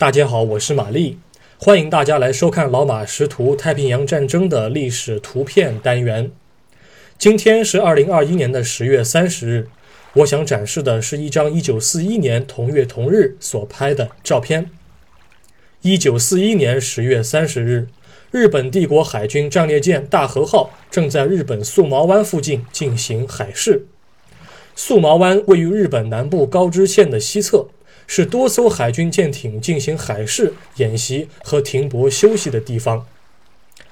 大家好，我是玛丽，欢迎大家来收看老马识图太平洋战争的历史图片单元。今天是二零二一年的十月三十日，我想展示的是一张一九四一年同月同日所拍的照片。一九四一年十月三十日，日本帝国海军战列舰大和号正在日本素毛湾附近进行海试。素毛湾位于日本南部高知县的西侧。是多艘海军舰艇进行海试演习和停泊休息的地方。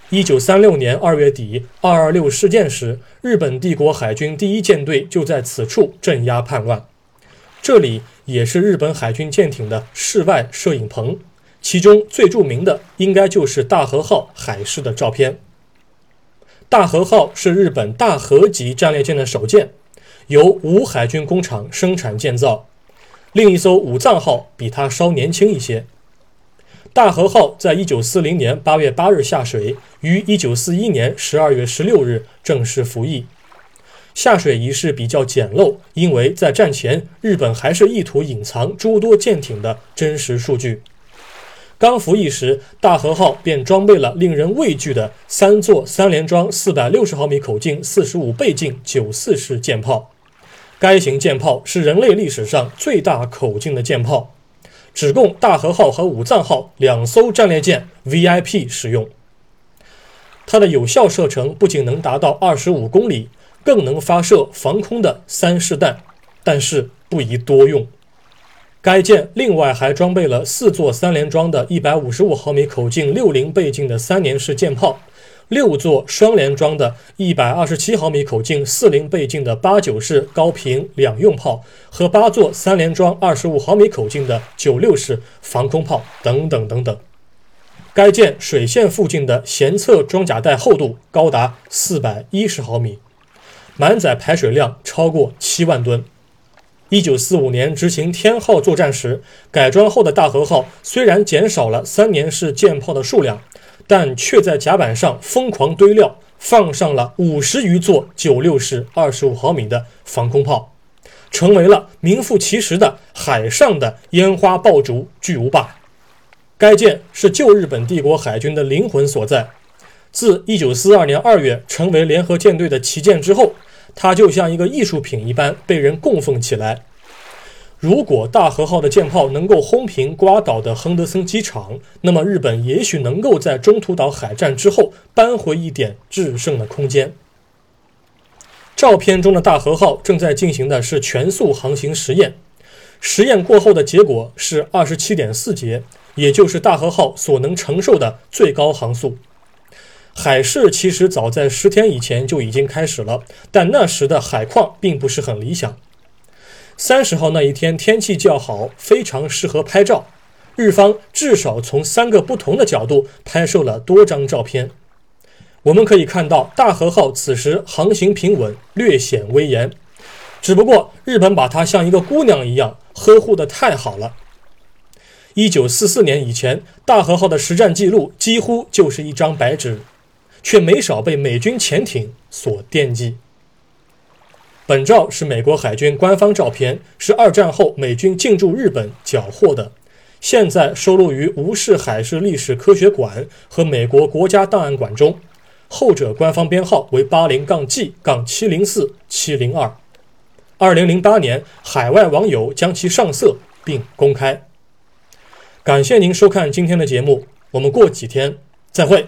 一九三六年二月底，二二六事件时，日本帝国海军第一舰队就在此处镇压叛乱。这里也是日本海军舰艇的室外摄影棚，其中最著名的应该就是大和号海试的照片。大和号是日本大和级战列舰的首舰，由五海军工厂生产建造。另一艘武藏号比它稍年轻一些。大和号在一九四零年八月八日下水，于一九四一年十二月十六日正式服役。下水仪式比较简陋，因为在战前日本还是意图隐藏诸多舰艇的真实数据。刚服役时，大和号便装备了令人畏惧的三座三联装四百六十毫米口径、四十五倍镜九四式舰炮。该型舰炮是人类历史上最大口径的舰炮，只供大和号和武藏号两艘战列舰 VIP 使用。它的有效射程不仅能达到二十五公里，更能发射防空的三式弹，但是不宜多用。该舰另外还装备了四座三联装的一百五十五毫米口径六零倍镜的三联式舰炮。六座双联装的127毫米口径四零倍镜的八九式高频两用炮和八座三联装25毫米口径的九六式防空炮等等等等。该舰水线附近的舷侧装甲带厚度高达410毫米，满载排水量超过七万吨。1945年执行天号作战时，改装后的大和号虽然减少了三联式舰炮的数量。但却在甲板上疯狂堆料，放上了五十余座九六式二十五毫米的防空炮，成为了名副其实的海上的烟花爆竹巨无霸。该舰是旧日本帝国海军的灵魂所在。自一九四二年二月成为联合舰队的旗舰之后，它就像一个艺术品一般被人供奉起来。如果大和号的舰炮能够轰平瓜岛的亨德森机场，那么日本也许能够在中途岛海战之后扳回一点制胜的空间。照片中的大和号正在进行的是全速航行实验，实验过后的结果是二十七点四节，也就是大和号所能承受的最高航速。海试其实早在十天以前就已经开始了，但那时的海况并不是很理想。三十号那一天天气较好，非常适合拍照。日方至少从三个不同的角度拍摄了多张照片。我们可以看到大和号此时航行平稳，略显威严。只不过日本把它像一个姑娘一样呵护得太好了。一九四四年以前，大和号的实战记录几乎就是一张白纸，却没少被美军潜艇所惦记。本照是美国海军官方照片，是二战后美军进驻日本缴获的，现在收录于吴氏海事历史科学馆和美国国家档案馆中，后者官方编号为八零杠 G 杠七零四七零二。二零零八年，海外网友将其上色并公开。感谢您收看今天的节目，我们过几天再会。